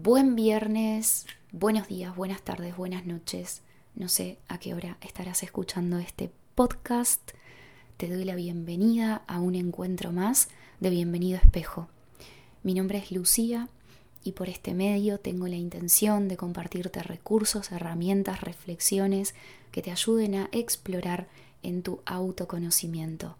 Buen viernes, buenos días, buenas tardes, buenas noches. No sé a qué hora estarás escuchando este podcast. Te doy la bienvenida a un encuentro más de Bienvenido Espejo. Mi nombre es Lucía y por este medio tengo la intención de compartirte recursos, herramientas, reflexiones que te ayuden a explorar en tu autoconocimiento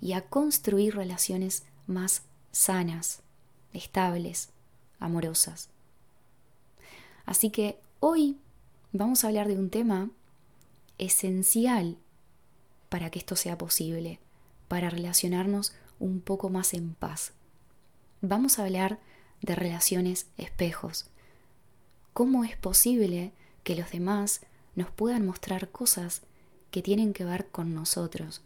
y a construir relaciones más sanas, estables, amorosas. Así que hoy vamos a hablar de un tema esencial para que esto sea posible, para relacionarnos un poco más en paz. Vamos a hablar de relaciones espejos. ¿Cómo es posible que los demás nos puedan mostrar cosas que tienen que ver con nosotros?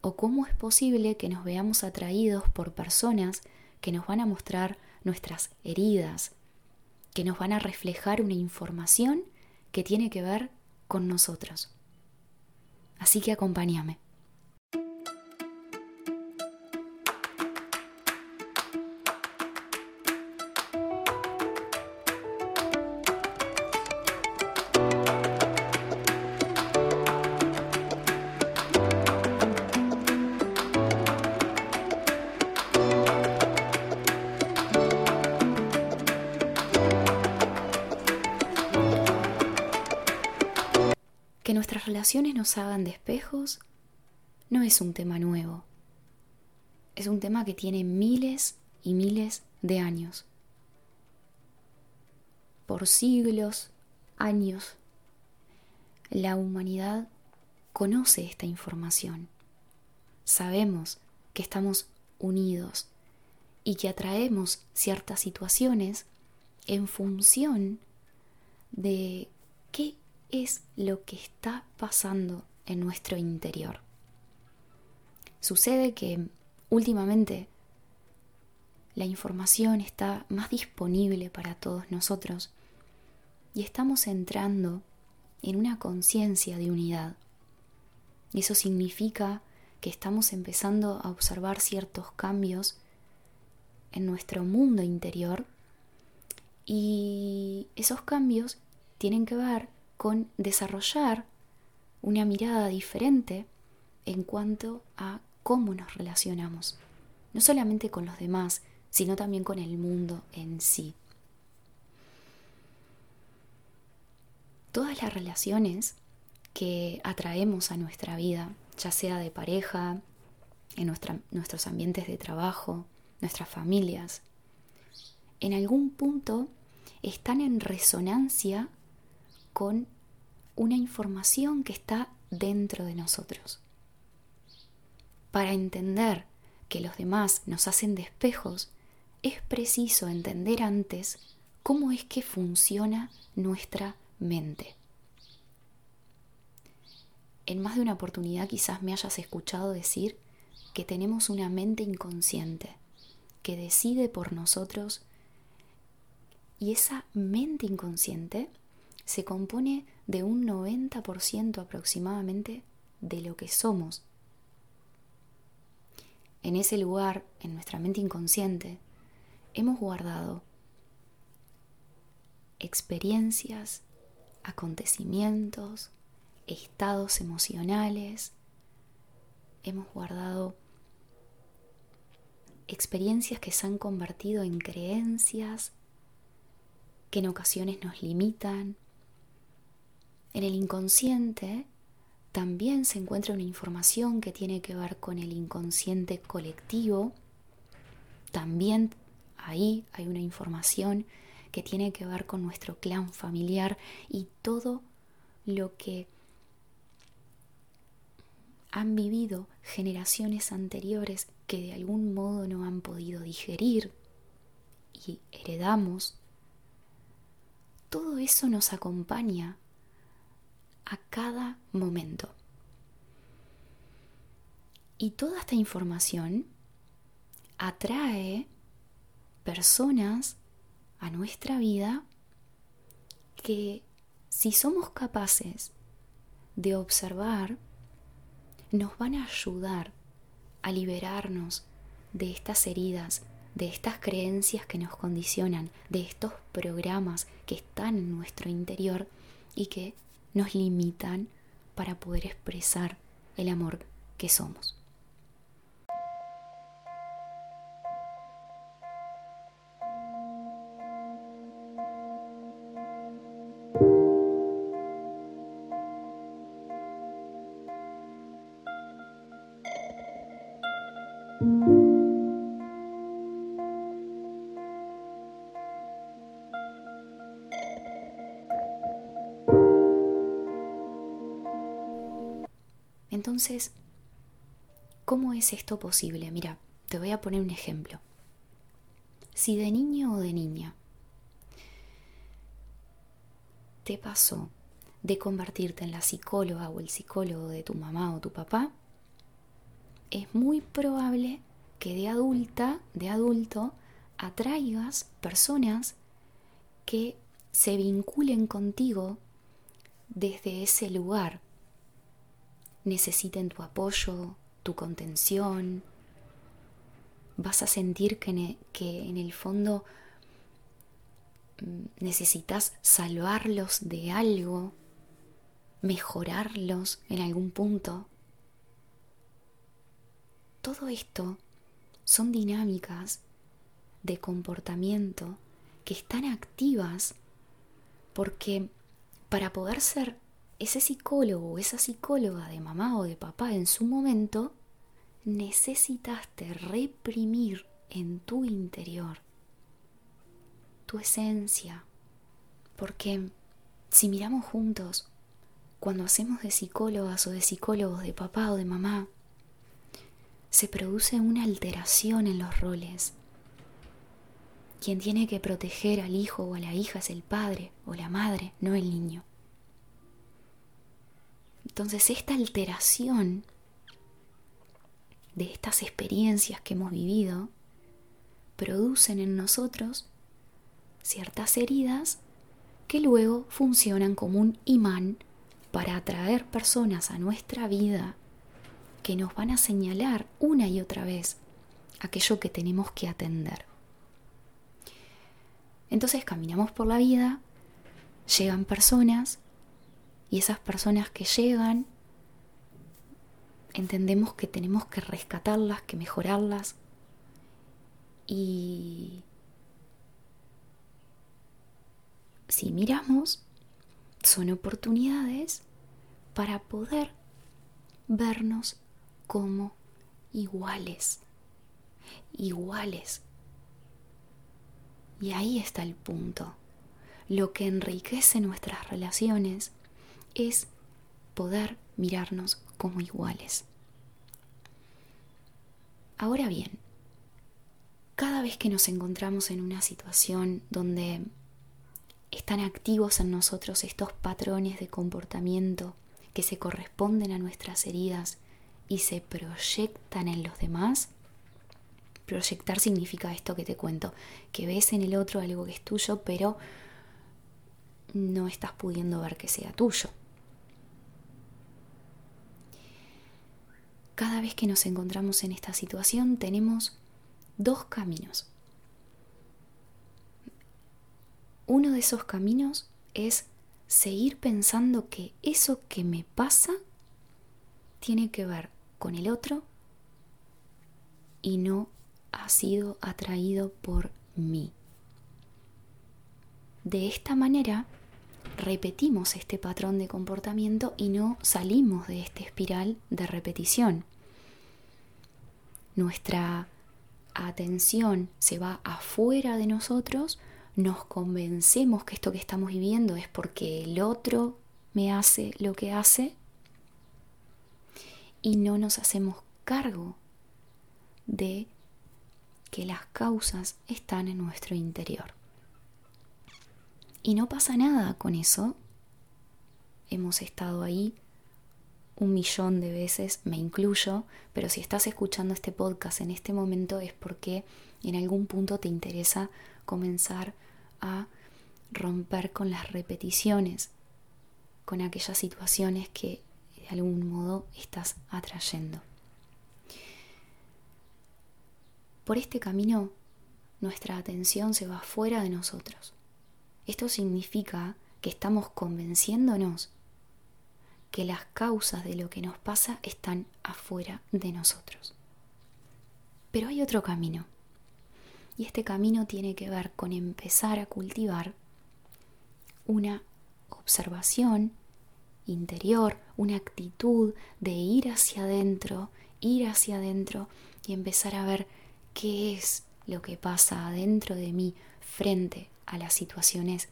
¿O cómo es posible que nos veamos atraídos por personas que nos van a mostrar nuestras heridas, que nos van a reflejar una información que tiene que ver con nosotros. Así que acompáñame. Relaciones nos hagan de espejos no es un tema nuevo. Es un tema que tiene miles y miles de años. Por siglos, años, la humanidad conoce esta información. Sabemos que estamos unidos y que atraemos ciertas situaciones en función de qué es lo que está pasando en nuestro interior. Sucede que últimamente la información está más disponible para todos nosotros y estamos entrando en una conciencia de unidad. Eso significa que estamos empezando a observar ciertos cambios en nuestro mundo interior y esos cambios tienen que ver con desarrollar una mirada diferente en cuanto a cómo nos relacionamos, no solamente con los demás, sino también con el mundo en sí. Todas las relaciones que atraemos a nuestra vida, ya sea de pareja, en nuestros ambientes de trabajo, nuestras familias, en algún punto están en resonancia con una información que está dentro de nosotros. Para entender que los demás nos hacen de espejos, es preciso entender antes cómo es que funciona nuestra mente. En más de una oportunidad quizás me hayas escuchado decir que tenemos una mente inconsciente que decide por nosotros y esa mente inconsciente se compone de un 90% aproximadamente de lo que somos. En ese lugar, en nuestra mente inconsciente, hemos guardado experiencias, acontecimientos, estados emocionales, hemos guardado experiencias que se han convertido en creencias que en ocasiones nos limitan, en el inconsciente también se encuentra una información que tiene que ver con el inconsciente colectivo. También ahí hay una información que tiene que ver con nuestro clan familiar y todo lo que han vivido generaciones anteriores que de algún modo no han podido digerir y heredamos. Todo eso nos acompaña a cada momento. Y toda esta información atrae personas a nuestra vida que si somos capaces de observar, nos van a ayudar a liberarnos de estas heridas, de estas creencias que nos condicionan, de estos programas que están en nuestro interior y que nos limitan para poder expresar el amor que somos. Entonces, ¿cómo es esto posible? Mira, te voy a poner un ejemplo. Si de niño o de niña te pasó de convertirte en la psicóloga o el psicólogo de tu mamá o tu papá, es muy probable que de adulta, de adulto, atraigas personas que se vinculen contigo desde ese lugar necesiten tu apoyo, tu contención. Vas a sentir que, en el fondo mm, necesitas salvarlos de algo, mejorarlos en algún punto. Todo esto son dinámicas de comportamiento que están activas porque para poder ser ese psicólogo o esa psicóloga de mamá o de papá en su momento, necesitaste reprimir en tu interior tu esencia. Porque si miramos juntos, cuando hacemos de psicólogas o de psicólogos de papá o de mamá, se produce una alteración en los roles. Quien tiene que proteger al hijo o a la hija es el padre o la madre, no el niño. Entonces esta alteración de estas experiencias que hemos vivido producen en nosotros ciertas heridas que luego funcionan como un imán para atraer personas a nuestra vida que nos van a señalar una y otra vez aquello que tenemos que atender. Entonces caminamos por la vida, llegan personas y esas personas que llegan, entendemos que tenemos que rescatarlas, que mejorarlas. Y si miramos, son oportunidades para poder vernos como iguales, iguales. Y ahí está el punto. Lo que enriquece nuestras relaciones es poder mirarnos como iguales. Ahora bien, cada vez que nos encontramos en una situación donde están activos en nosotros estos patrones de comportamiento que se corresponden a nuestras heridas y se proyectan en los demás, proyectar significa esto que te cuento, que ves en el otro algo que es tuyo, pero no estás pudiendo ver que sea tuyo. Cada vez que nos encontramos en esta situación tenemos dos caminos. Uno de esos caminos es seguir pensando que eso que me pasa tiene que ver con el otro y no ha sido atraído por mí. De esta manera repetimos este patrón de comportamiento y no salimos de esta espiral de repetición. Nuestra atención se va afuera de nosotros, nos convencemos que esto que estamos viviendo es porque el otro me hace lo que hace y no nos hacemos cargo de que las causas están en nuestro interior. Y no pasa nada con eso. Hemos estado ahí un millón de veces, me incluyo, pero si estás escuchando este podcast en este momento es porque en algún punto te interesa comenzar a romper con las repeticiones, con aquellas situaciones que de algún modo estás atrayendo. Por este camino nuestra atención se va fuera de nosotros. Esto significa que estamos convenciéndonos que las causas de lo que nos pasa están afuera de nosotros. Pero hay otro camino. Y este camino tiene que ver con empezar a cultivar una observación interior, una actitud de ir hacia adentro, ir hacia adentro y empezar a ver qué es lo que pasa adentro de mí frente a las situaciones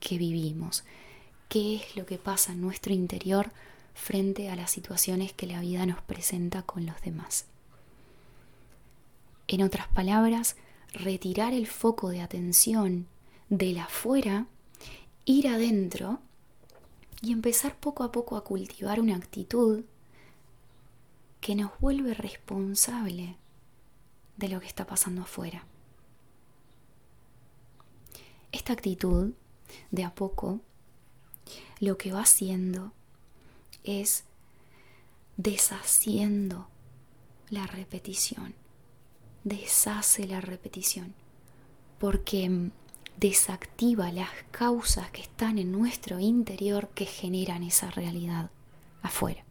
que vivimos, qué es lo que pasa en nuestro interior frente a las situaciones que la vida nos presenta con los demás. En otras palabras, retirar el foco de atención de la afuera, ir adentro y empezar poco a poco a cultivar una actitud que nos vuelve responsable de lo que está pasando afuera. Esta actitud, de a poco, lo que va haciendo es deshaciendo la repetición. Deshace la repetición. Porque desactiva las causas que están en nuestro interior que generan esa realidad afuera.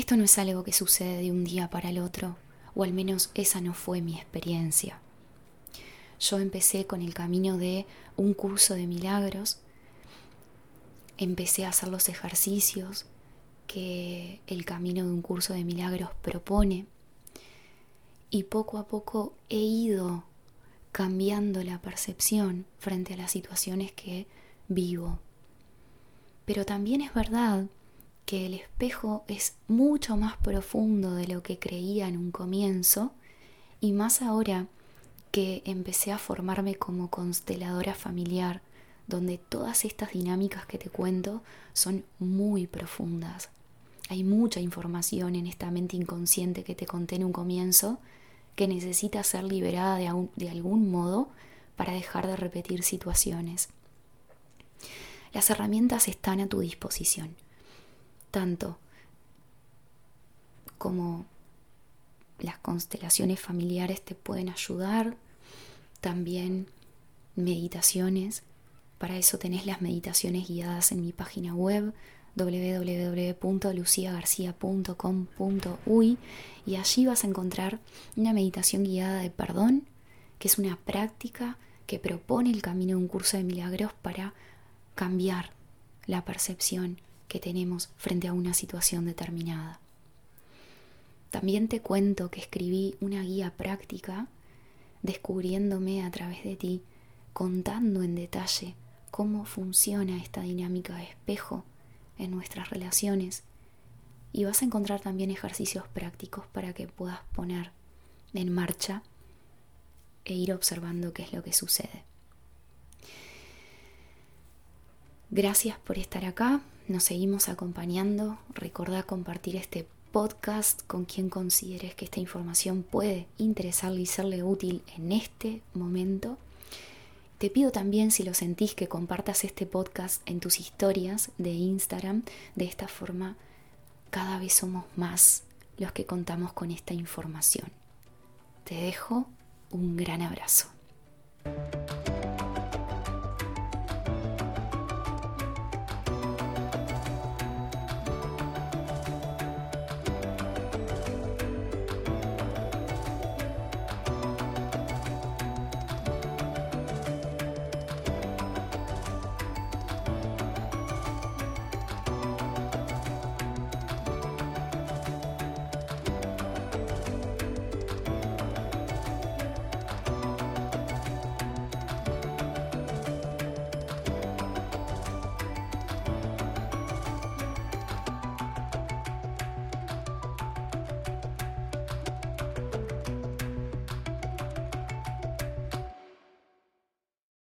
Esto no es algo que sucede de un día para el otro, o al menos esa no fue mi experiencia. Yo empecé con el camino de un curso de milagros, empecé a hacer los ejercicios que el camino de un curso de milagros propone y poco a poco he ido cambiando la percepción frente a las situaciones que vivo. Pero también es verdad que el espejo es mucho más profundo de lo que creía en un comienzo y más ahora que empecé a formarme como consteladora familiar, donde todas estas dinámicas que te cuento son muy profundas. Hay mucha información en esta mente inconsciente que te conté en un comienzo que necesita ser liberada de, de algún modo para dejar de repetir situaciones. Las herramientas están a tu disposición tanto como las constelaciones familiares te pueden ayudar, también meditaciones. Para eso tenés las meditaciones guiadas en mi página web www.luciagarcia.com.uy y allí vas a encontrar una meditación guiada de perdón, que es una práctica que propone el camino de un curso de milagros para cambiar la percepción que tenemos frente a una situación determinada. También te cuento que escribí una guía práctica descubriéndome a través de ti, contando en detalle cómo funciona esta dinámica de espejo en nuestras relaciones y vas a encontrar también ejercicios prácticos para que puedas poner en marcha e ir observando qué es lo que sucede. Gracias por estar acá, nos seguimos acompañando. Recordá compartir este podcast con quien consideres que esta información puede interesarle y serle útil en este momento. Te pido también, si lo sentís, que compartas este podcast en tus historias de Instagram. De esta forma, cada vez somos más los que contamos con esta información. Te dejo un gran abrazo.